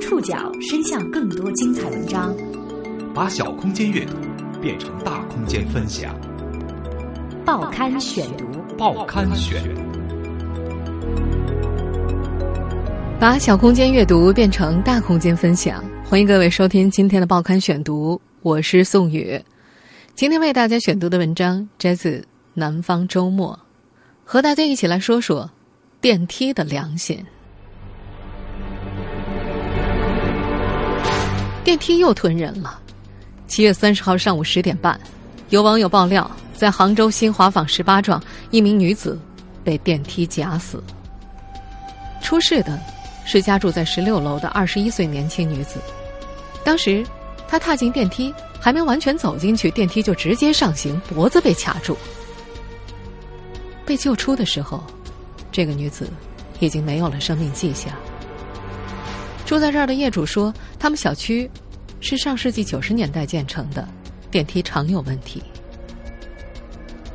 触角伸向更多精彩文章，把小空间阅读变成大空间分享。报刊选读，报刊选，把小空间阅读变成大空间分享。欢迎各位收听今天的报刊选读，我是宋宇。今天为大家选读的文章摘自《南方周末》，和大家一起来说说电梯的良心。电梯又吞人了。七月三十号上午十点半，有网友爆料，在杭州新华坊十八幢，一名女子被电梯夹死。出事的是家住在十六楼的二十一岁年轻女子。当时，她踏进电梯，还没完全走进去，电梯就直接上行，脖子被卡住。被救出的时候，这个女子已经没有了生命迹象。住在这儿的业主说，他们小区是上世纪九十年代建成的，电梯常有问题。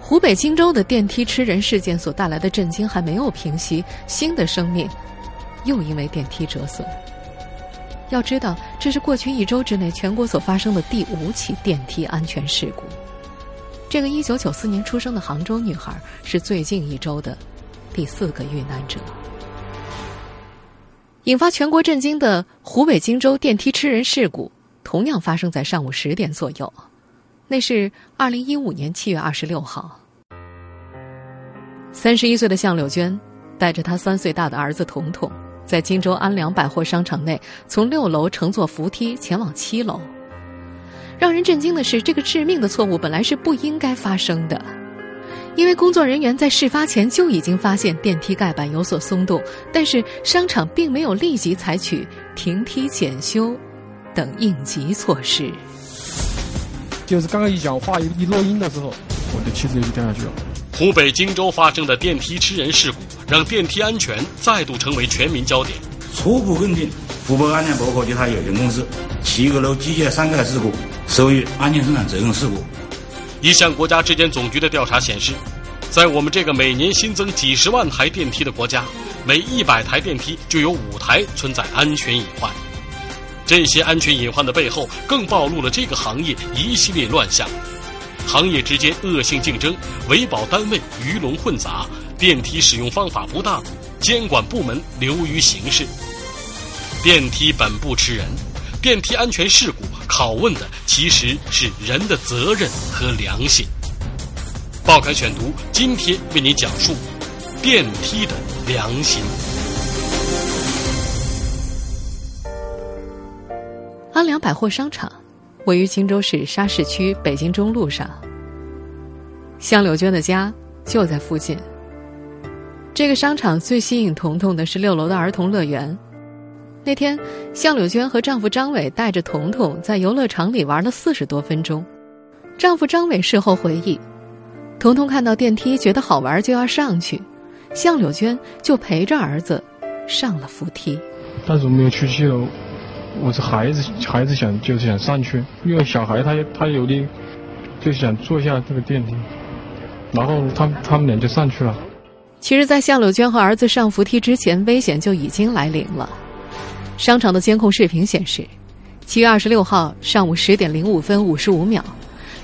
湖北荆州的电梯吃人事件所带来的震惊还没有平息，新的生命又因为电梯折损。要知道，这是过去一周之内全国所发生的第五起电梯安全事故。这个一九九四年出生的杭州女孩是最近一周的第四个遇难者。引发全国震惊的湖北荆州电梯吃人事故，同样发生在上午十点左右。那是二零一五年七月二十六号，三十一岁的向柳娟带着她三岁大的儿子彤彤，在荆州安良百货商场内从六楼乘坐扶梯前往七楼。让人震惊的是，这个致命的错误本来是不应该发生的。因为工作人员在事发前就已经发现电梯盖板有所松动，但是商场并没有立即采取停梯检修等应急措施。就是刚刚一讲话一一落音的时候，我的妻子就掉下去了。湖北荆州发生的电梯吃人事故，让电梯安全再度成为全民焦点。初步认定，湖北安联薄壳集团有限公司七个楼机械三盖事故属于安全生产责任事故。一项国家质检总局的调查显示，在我们这个每年新增几十万台电梯的国家，每一百台电梯就有五台存在安全隐患。这些安全隐患的背后，更暴露了这个行业一系列乱象：行业之间恶性竞争、维保单位鱼龙混杂、电梯使用方法不当、监管部门流于形式。电梯本不吃人，电梯安全事故。拷问的其实是人的责任和良心。报刊选读今天为您讲述电梯的良心。安良百货商场位于荆州市沙市区北京中路上，向柳娟的家就在附近。这个商场最吸引彤彤的是六楼的儿童乐园。那天，向柳娟和丈夫张伟带着彤彤在游乐场里玩了四十多分钟。丈夫张伟事后回忆，彤彤看到电梯觉得好玩就要上去，向柳娟就陪着儿子上了扶梯。但是我没有去七楼，我是孩子，孩子想就是想上去，因为小孩他他有的就想坐下这个电梯，然后他他们俩就上去了。其实，在向柳娟和儿子上扶梯之前，危险就已经来临了。商场的监控视频显示，七月二十六号上午十点零五分五十五秒，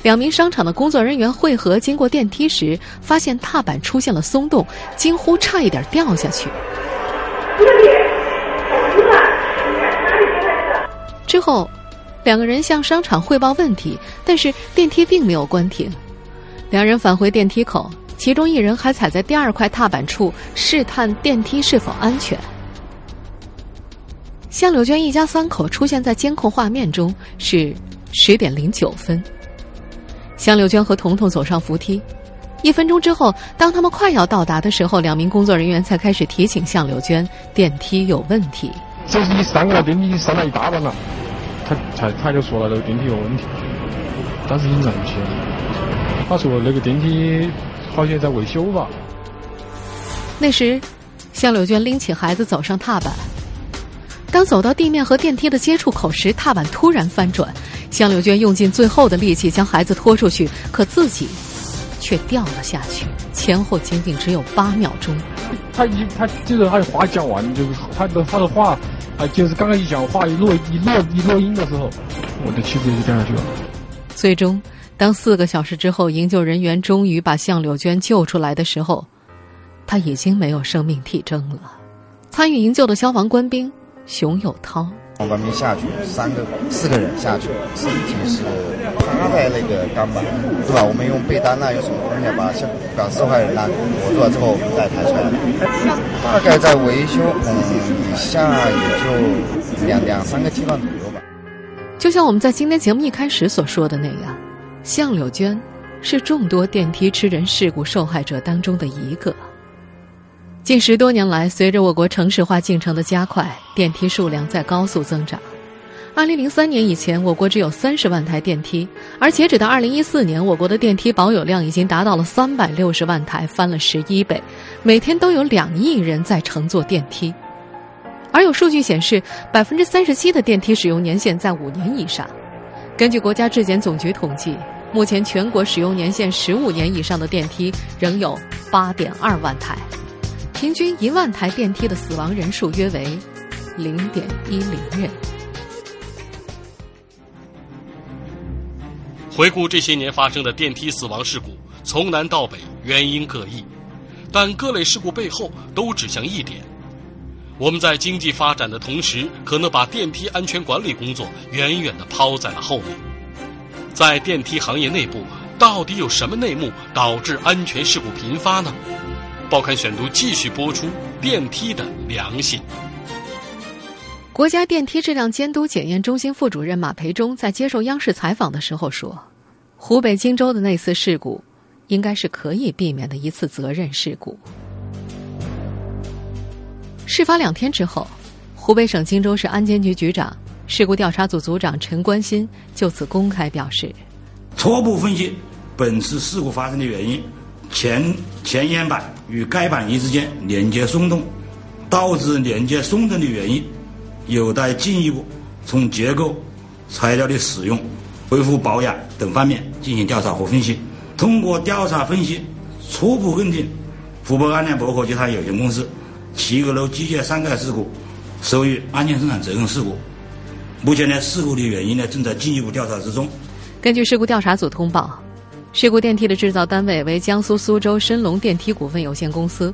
两名商场的工作人员汇合经过电梯时，发现踏板出现了松动，惊呼差一点掉下去。之后，两个人向商场汇报问题，但是电梯并没有关停。两人返回电梯口，其中一人还踩在第二块踏板处试探电梯是否安全。向柳娟一家三口出现在监控画面中是十点零九分。向柳娟和彤彤走上扶梯，一分钟之后，当他们快要到达的时候，两名工作人员才开始提醒向柳娟电梯有问题。这是一上了电梯，上了一大半了，他才他就说了那个电梯有问题，当时已经来不及了。他说那个电梯好像在维修吧。那时，向柳娟拎起孩子走上踏板。当走到地面和电梯的接触口时，踏板突然翻转，向柳娟用尽最后的力气将孩子拖出去，可自己却掉了下去，前后仅仅只有八秒钟。他一他就是他的话讲完，就是他的他的话啊就是刚刚一讲话一落一落一落音的时候，我的妻子就掉下去了。最终，当四个小时之后，营救人员终于把向柳娟救出来的时候，她已经没有生命体征了。参与营救的消防官兵熊有涛。官兵下去，三个、四个人下去，身体是趴在那个钢板，对吧？我们用被单呐，用什么东西把香港受害人呐裹住了之后，我们再抬出来。大概在维修嗯以下也就两两三个阶段左右吧。就像我们在今天节目一开始所说的那样，向柳娟是众多电梯吃人事故受害者当中的一个。近十多年来，随着我国城市化进程的加快，电梯数量在高速增长。二零零三年以前，我国只有三十万台电梯，而截止到二零一四年，我国的电梯保有量已经达到了三百六十万台，翻了十一倍。每天都有两亿人在乘坐电梯，而有数据显示，百分之三十七的电梯使用年限在五年以上。根据国家质检总局统计，目前全国使用年限十五年以上的电梯仍有八点二万台。平均一万台电梯的死亡人数约为零点一零人。回顾这些年发生的电梯死亡事故，从南到北原因各异，但各类事故背后都指向一点：我们在经济发展的同时，可能把电梯安全管理工作远远的抛在了后面。在电梯行业内部，到底有什么内幕导致安全事故频发呢？报刊选读继续播出电梯的良心。国家电梯质量监督检验中心副主任马培忠在接受央视采访的时候说：“湖北荆州的那次事故，应该是可以避免的一次责任事故。”事发两天之后，湖北省荆州市安监局局长、事故调查组组长陈关心就此公开表示：“初步分析，本次事故发生的原因。”前前沿板与该板翼之间连接松动，导致连接松动的原因，有待进一步从结构、材料的使用、维护保养等方面进行调查和分析。通过调查分析，初步认定湖北安联博科集团有限公司七个楼机械三盖事故属于安全生产责任事故。目前呢，事故的原因呢正在进一步调查之中。根据事故调查组通报。事故电梯的制造单位为江苏苏州申龙电梯股份有限公司，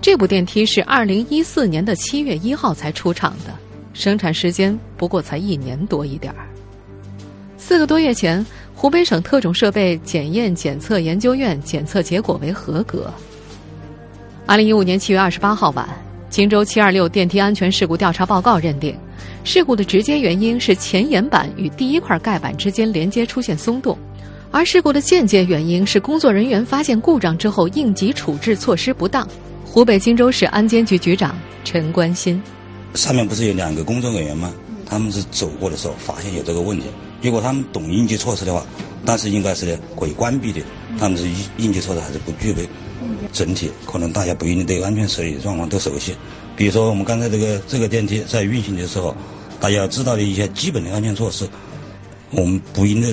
这部电梯是二零一四年的七月一号才出厂的，生产时间不过才一年多一点儿。四个多月前，湖北省特种设备检验检测研究院检测结果为合格。二零一五年七月二十八号晚，荆州七二六电梯安全事故调查报告认定，事故的直接原因是前岩板与第一块盖板之间连接出现松动。而事故的间接原因是工作人员发现故障之后应急处置措施不当。湖北荆州市安监局局长陈关心：上面不是有两个工作人员吗？他们是走过的时候发现有这个问题。如果他们懂应急措施的话，但是应该是可以关闭的。他们是应应急措施还是不具备？整体可能大家不一定对安全设计状况都熟悉。比如说我们刚才这个这个电梯在运行的时候，大家要知道的一些基本的安全措施，我们不应该。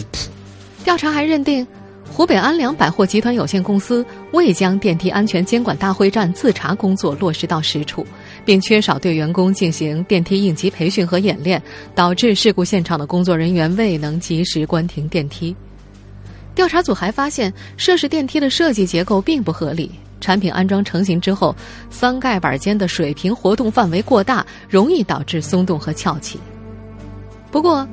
调查还认定，湖北安良百货集团有限公司未将电梯安全监管大会战自查工作落实到实处，并缺少对员工进行电梯应急培训和演练，导致事故现场的工作人员未能及时关停电梯。调查组还发现，涉事电梯的设计结构并不合理，产品安装成型之后，三盖板间的水平活动范围过大，容易导致松动和翘起。不过，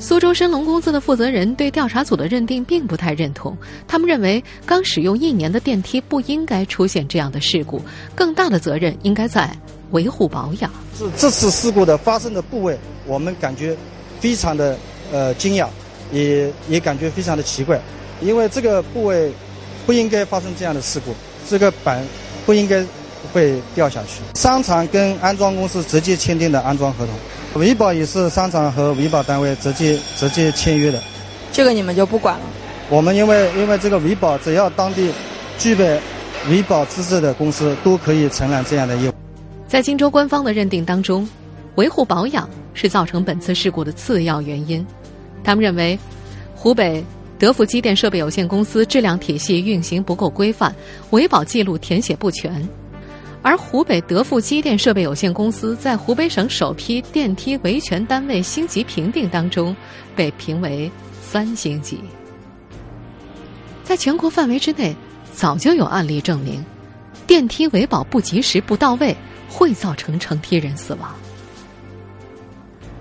苏州申龙公司的负责人对调查组的认定并不太认同，他们认为刚使用一年的电梯不应该出现这样的事故，更大的责任应该在维护保养。这这次事故的发生的部位，我们感觉非常的呃惊讶，也也感觉非常的奇怪，因为这个部位不应该发生这样的事故，这个板不应该会掉下去。商场跟安装公司直接签订的安装合同。维保也是商场和维保单位直接直接签约的，这个你们就不管了。我们因为因为这个维保，只要当地具备维保资质的公司都可以承揽这样的业务。在荆州官方的认定当中，维护保养是造成本次事故的次要原因。他们认为，湖北德福机电设备有限公司质量体系运行不够规范，维保记录填写不全。而湖北德富机电设备有限公司在湖北省首批电梯维权单位星级评定当中被评为三星级。在全国范围之内，早就有案例证明，电梯维保不及时、不到位会造成乘梯人死亡。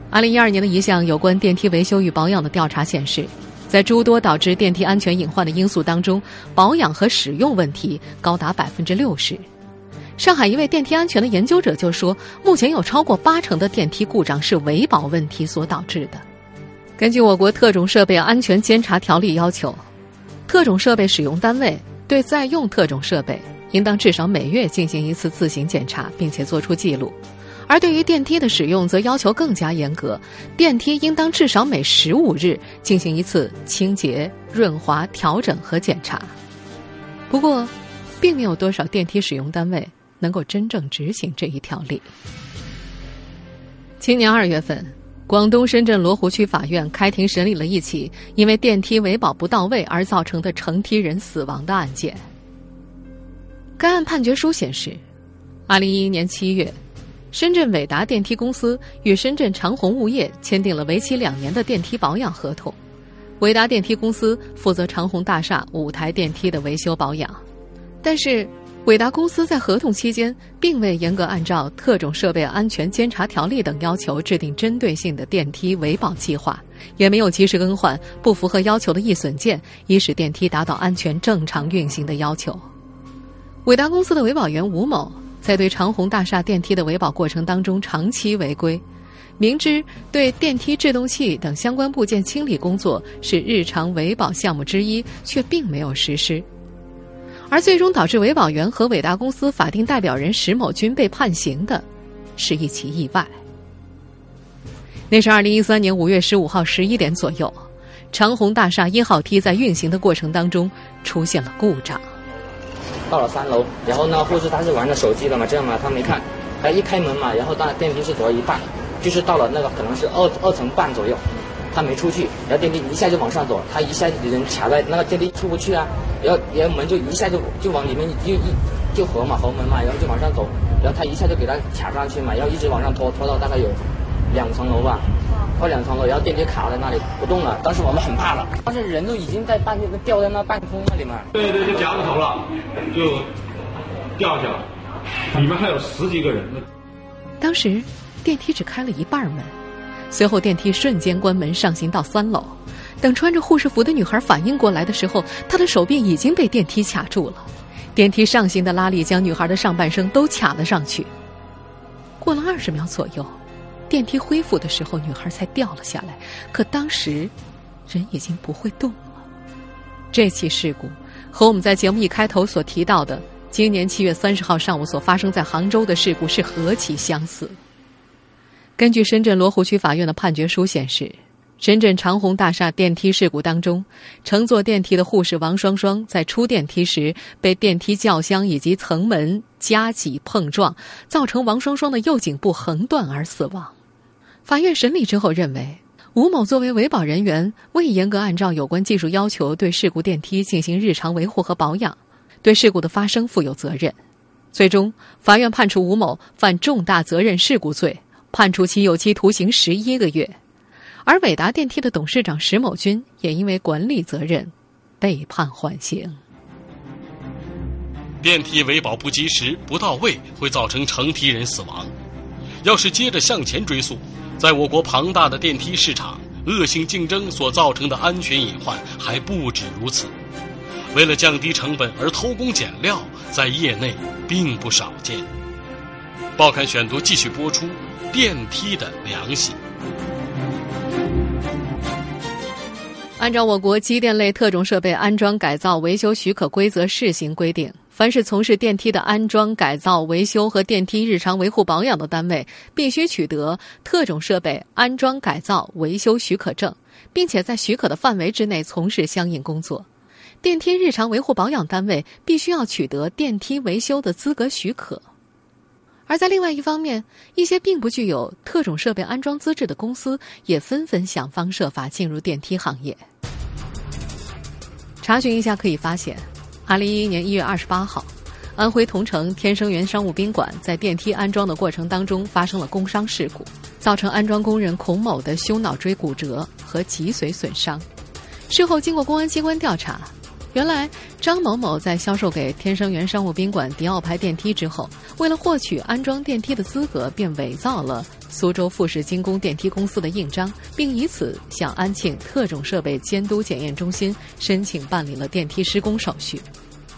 二零一二年的一项有关电梯维修与保养的调查显示，在诸多导致电梯安全隐患的因素当中，保养和使用问题高达百分之六十。上海一位电梯安全的研究者就说，目前有超过八成的电梯故障是维保问题所导致的。根据我国特种设备安全监察条例要求，特种设备使用单位对在用特种设备应当至少每月进行一次自行检查，并且作出记录。而对于电梯的使用，则要求更加严格，电梯应当至少每十五日进行一次清洁、润滑、调整和检查。不过，并没有多少电梯使用单位能够真正执行这一条例。今年二月份，广东深圳罗湖区法院开庭审理了一起因为电梯维保不到位而造成的乘梯人死亡的案件。该案判决书显示，二零一一年七月。深圳伟达电梯公司与深圳长虹物业签订了为期两年的电梯保养合同，伟达电梯公司负责长虹大厦五台电梯的维修保养，但是伟达公司在合同期间并未严格按照特种设备安全监察条例等要求制定针对性的电梯维保计划，也没有及时更换不符合要求的易损件，以使电梯达到安全正常运行的要求。伟达公司的维保员吴某。在对长虹大厦电梯的维保过程当中长期违规，明知对电梯制动器等相关部件清理工作是日常维保项目之一，却并没有实施，而最终导致维保员和伟大公司法定代表人石某军被判刑的，是一起意外。那是二零一三年五月十五号十一点左右，长虹大厦一号梯在运行的过程当中出现了故障。到了三楼，然后呢，护士他是玩着手机的嘛，这样嘛，他没看，他一开门嘛，然后当电梯是走了一半，就是到了那个可能是二二层半左右，他没出去，然后电梯一下就往上走，他一下人卡在那个电梯出不去啊，然后然后门就一下就就往里面就一就合嘛合门嘛，然后就往上走，然后他一下就给他卡上去嘛，然后一直往上拖拖到大概有两层楼吧。快两层楼，然后电梯卡在那里不动了。当时我们很怕了，当时人都已经在半掉在那半空那里面。对对，就夹着头了，就掉下了。里面还有十几个人呢。当时电梯只开了一半门，随后电梯瞬间关门上行到三楼。等穿着护士服的女孩反应过来的时候，她的手臂已经被电梯卡住了。电梯上行的拉力将女孩的上半身都卡了上去。过了二十秒左右。电梯恢复的时候，女孩才掉了下来。可当时，人已经不会动了。这起事故和我们在节目一开头所提到的今年七月三十号上午所发生在杭州的事故是何其相似。根据深圳罗湖区法院的判决书显示，深圳长虹大厦电梯事故当中，乘坐电梯的护士王双双在出电梯时被电梯轿厢以及层门夹挤碰撞，造成王双双的右颈部横断而死亡。法院审理之后认为，吴某作为维保人员，未严格按照有关技术要求对事故电梯进行日常维护和保养，对事故的发生负有责任。最终，法院判处吴某犯重大责任事故罪，判处其有期徒刑十一个月。而伟达电梯的董事长石某军也因为管理责任，被判缓刑。电梯维保不及时、不到位，会造成乘梯人死亡。要是接着向前追溯。在我国庞大的电梯市场，恶性竞争所造成的安全隐患还不止如此。为了降低成本而偷工减料，在业内并不少见。报刊选读继续播出：电梯的良心。按照我国机电类特种设备安装改造维修许可规则试行规定。凡是从事电梯的安装、改造、维修和电梯日常维护保养的单位，必须取得特种设备安装、改造、维修许可证，并且在许可的范围之内从事相应工作。电梯日常维护保养单位必须要取得电梯维修的资格许可。而在另外一方面，一些并不具有特种设备安装资质的公司也纷纷想方设法进入电梯行业。查询一下可以发现。二零一一年一月二十八号，安徽桐城天生源商务宾馆在电梯安装的过程当中发生了工伤事故，造成安装工人孔某的胸脑椎骨折和脊髓损伤。事后经过公安机关调查，原来张某某在销售给天生源商务宾馆迪奥牌电梯之后，为了获取安装电梯的资格，便伪造了苏州富士精工电梯公司的印章，并以此向安庆特种设备监督检验中心申请办理了电梯施工手续。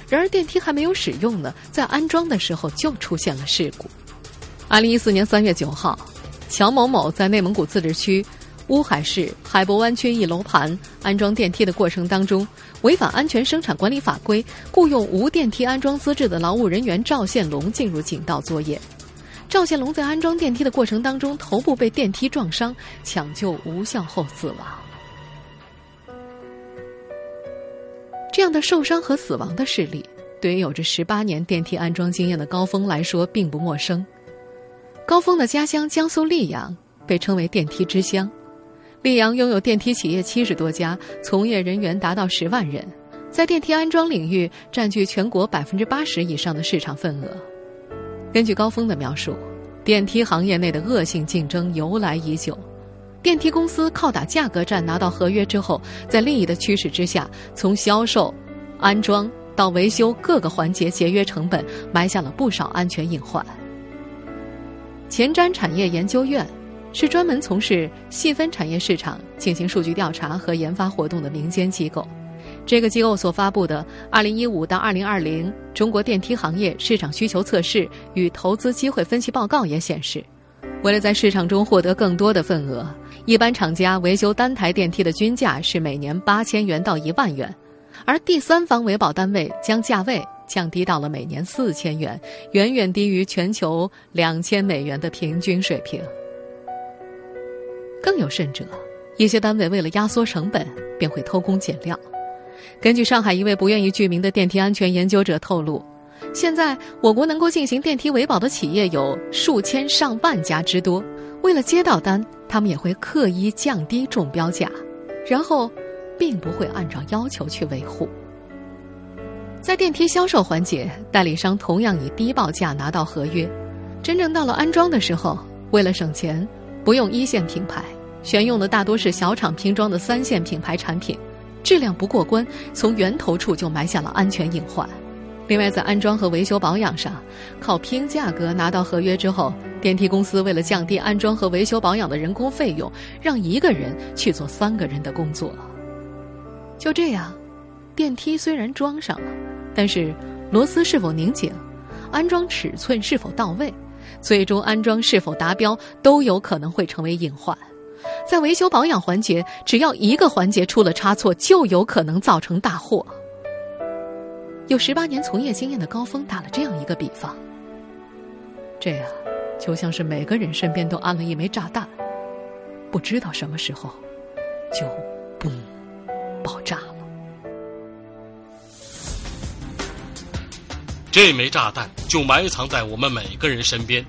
然而电梯还没有使用呢，在安装的时候就出现了事故。二零一四年三月九号，乔某某在内蒙古自治区乌海市海博湾区一楼盘安装电梯的过程当中，违反安全生产管理法规，雇佣无电梯安装资质的劳务人员赵宪龙进入井道作业。赵宪龙在安装电梯的过程当中，头部被电梯撞伤，抢救无效后死亡。这样的受伤和死亡的事例，对于有着十八年电梯安装经验的高峰来说并不陌生。高峰的家乡江苏溧阳被称为电梯之乡，溧阳拥有电梯企业七十多家，从业人员达到十万人，在电梯安装领域占据全国百分之八十以上的市场份额。根据高峰的描述，电梯行业内的恶性竞争由来已久。电梯公司靠打价格战拿到合约之后，在利益的驱使之下，从销售、安装到维修各个环节节约成本，埋下了不少安全隐患。前瞻产业研究院是专门从事细分产业市场进行数据调查和研发活动的民间机构。这个机构所发布的《二零一五到二零二零中国电梯行业市场需求测试与投资机会分析报告》也显示，为了在市场中获得更多的份额。一般厂家维修单台电梯的均价是每年八千元到一万元，而第三方维保单位将价位降低到了每年四千元，远远低于全球两千美元的平均水平。更有甚者，一些单位为了压缩成本，便会偷工减料。根据上海一位不愿意具名的电梯安全研究者透露，现在我国能够进行电梯维保的企业有数千上万家之多。为了接到单，他们也会刻意降低中标价，然后，并不会按照要求去维护。在电梯销售环节，代理商同样以低报价拿到合约，真正到了安装的时候，为了省钱，不用一线品牌，选用的大多是小厂拼装的三线品牌产品，质量不过关，从源头处就埋下了安全隐患。另外，在安装和维修保养上，靠拼价格拿到合约之后，电梯公司为了降低安装和维修保养的人工费用，让一个人去做三个人的工作。就这样，电梯虽然装上了，但是螺丝是否拧紧，安装尺寸是否到位，最终安装是否达标，都有可能会成为隐患。在维修保养环节，只要一个环节出了差错，就有可能造成大祸。有十八年从业经验的高峰打了这样一个比方：这样，就像是每个人身边都安了一枚炸弹，不知道什么时候就嘣爆炸这枚炸弹就埋藏在我们每个人身边。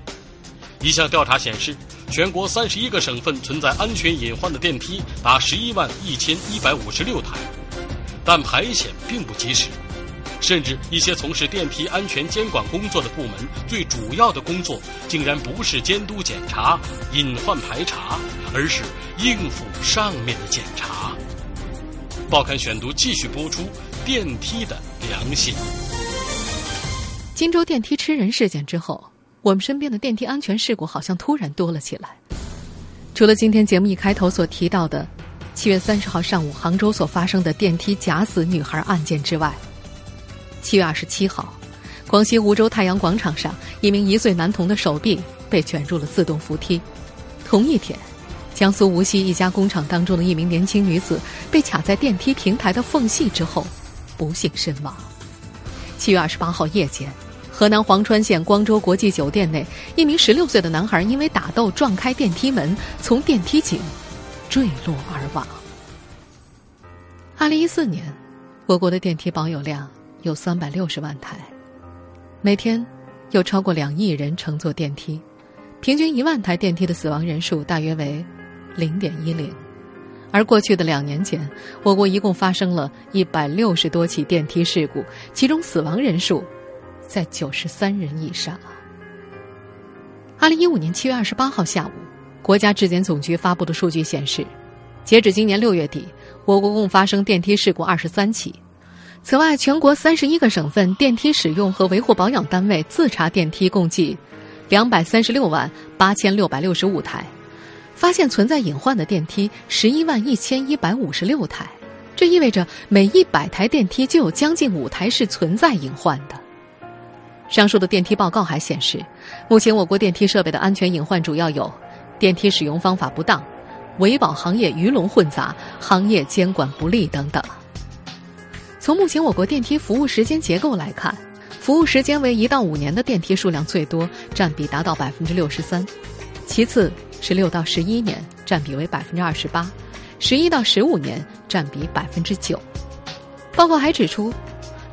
一项调查显示，全国三十一个省份存在安全隐患的电梯达十一万一千一百五十六台，但排险并不及时。甚至一些从事电梯安全监管工作的部门，最主要的工作竟然不是监督检查、隐患排查，而是应付上面的检查。报刊选读继续播出：电梯的良心。荆州电梯吃人事件之后，我们身边的电梯安全事故好像突然多了起来。除了今天节目一开头所提到的七月三十号上午杭州所发生的电梯假死女孩案件之外，七月二十七号，广西梧州太阳广场上，一名一岁男童的手臂被卷入了自动扶梯。同一天，江苏无锡一家工厂当中的一名年轻女子被卡在电梯平台的缝隙之后，不幸身亡。七月二十八号夜间，河南潢川县光州国际酒店内，一名十六岁的男孩因为打斗撞开电梯门，从电梯井坠落而亡。二零一四年，我国的电梯保有量。有三百六十万台，每天有超过两亿人乘坐电梯，平均一万台电梯的死亡人数大约为零点一零。而过去的两年间，我国一共发生了一百六十多起电梯事故，其中死亡人数在九十三人以上。二零一五年七月二十八号下午，国家质检总局发布的数据显示，截止今年六月底，我国共发生电梯事故二十三起。此外，全国三十一个省份电梯使用和维护保养单位自查电梯共计两百三十六万八千六百六十五台，发现存在隐患的电梯十一万一千一百五十六台。这意味着每一百台电梯就有将近五台是存在隐患的。上述的电梯报告还显示，目前我国电梯设备的安全隐患主要有：电梯使用方法不当、维保行业鱼龙混杂、行业监管不力等等。从目前我国电梯服务时间结构来看，服务时间为一到五年的电梯数量最多，占比达到百分之六十三；其次是六到十一年，占比为百分之二十八；十一到十五年占比百分之九。报告还指出，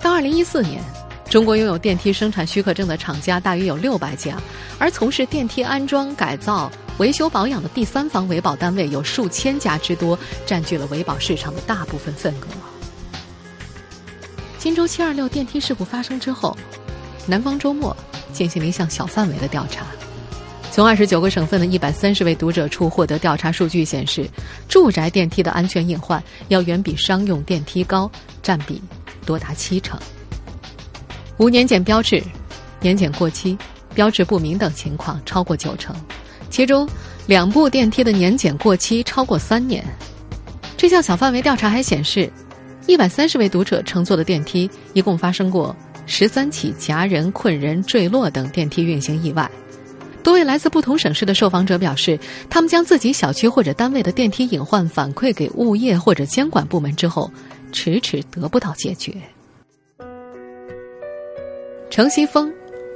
到二零一四年。中国拥有电梯生产许可证的厂家大约有六百家，而从事电梯安装、改造、维修保养的第三方维保单位有数千家之多，占据了维保市场的大部分份额。荆州七二六电梯事故发生之后，南方周末进行了一项小范围的调查，从二十九个省份的一百三十位读者处获得调查数据显示，住宅电梯的安全隐患要远比商用电梯高，占比多达七成。无年检标志、年检过期、标志不明等情况超过九成，其中两部电梯的年检过期超过三年。这项小范围调查还显示，一百三十位读者乘坐的电梯一共发生过十三起夹人、困人、坠落等电梯运行意外。多位来自不同省市的受访者表示，他们将自己小区或者单位的电梯隐患反馈给物业或者监管部门之后，迟迟得不到解决。程西峰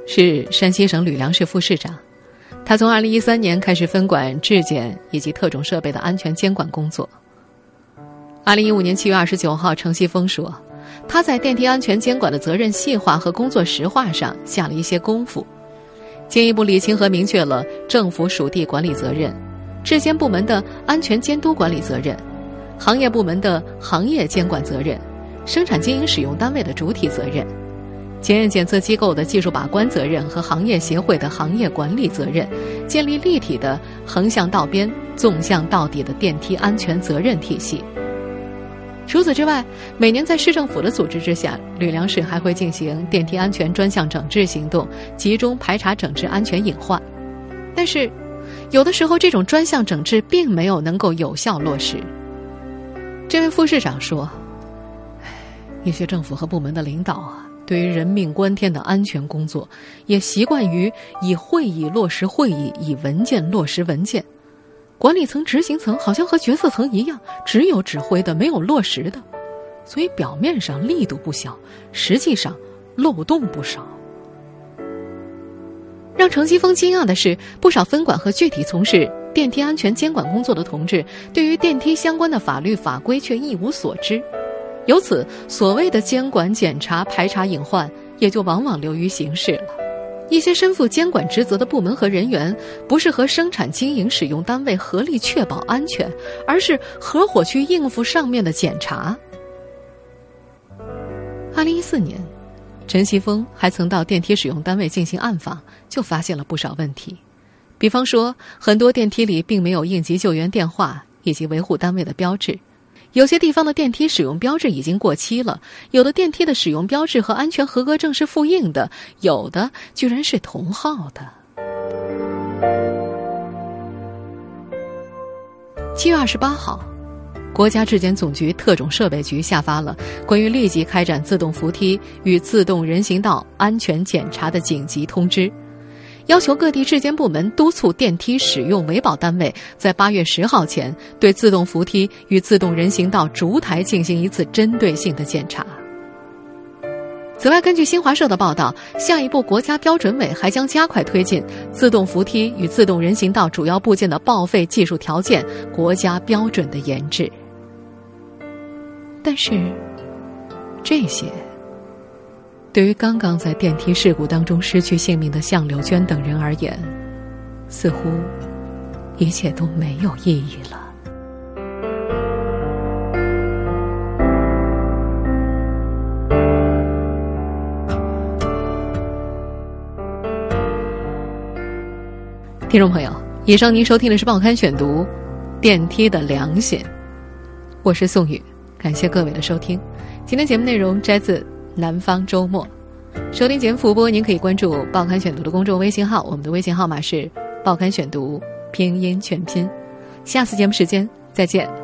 是山西省吕梁市副市长，他从2013年开始分管质检以及特种设备的安全监管工作。2015年7月29号，程西峰说，他在电梯安全监管的责任细化和工作实化上下了一些功夫，进一步理清和明确了政府属地管理责任、质监部门的安全监督管理责任、行业部门的行业监管责任、生产经营使用单位的主体责任。检验检测机构的技术把关责任和行业协会的行业管理责任，建立立体的横向到边、纵向到底的电梯安全责任体系。除此之外，每年在市政府的组织之下，吕梁市还会进行电梯安全专项整治行动，集中排查整治安全隐患。但是，有的时候这种专项整治并没有能够有效落实。这位副市长说：“ 一些政府和部门的领导啊。”对于人命关天的安全工作，也习惯于以会议落实会议，以文件落实文件。管理层、执行层好像和决策层一样，只有指挥的，没有落实的。所以表面上力度不小，实际上漏洞不少。让程西峰惊讶的是，不少分管和具体从事电梯安全监管工作的同志，对于电梯相关的法律法规却一无所知。由此，所谓的监管、检查、排查隐患，也就往往流于形式了。一些身负监管职责的部门和人员，不是和生产经营使用单位合力确保安全，而是合伙去应付上面的检查。二零一四年，陈锡峰还曾到电梯使用单位进行暗访，就发现了不少问题。比方说，很多电梯里并没有应急救援电话以及维护单位的标志。有些地方的电梯使用标志已经过期了，有的电梯的使用标志和安全合格证是复印的，有的居然是同号的。七月二十八号，国家质检总局特种设备局下发了关于立即开展自动扶梯与自动人行道安全检查的紧急通知。要求各地质监部门督促电梯使用维保单位在八月十号前对自动扶梯与自动人行道烛台进行一次针对性的检查。此外，根据新华社的报道，下一步国家标准委还将加快推进自动扶梯与自动人行道主要部件的报废技术条件国家标准的研制。但是，这些。对于刚刚在电梯事故当中失去性命的向柳娟等人而言似乎一切都没有意义了。听众朋友以上您收听的是报刊选读电梯的良心我是宋宇感谢各位的收听。今天节目内容摘自南方周末》，收听节目复播，您可以关注《报刊选读》的公众微信号，我们的微信号码是《报刊选读》拼音全拼。下次节目时间再见。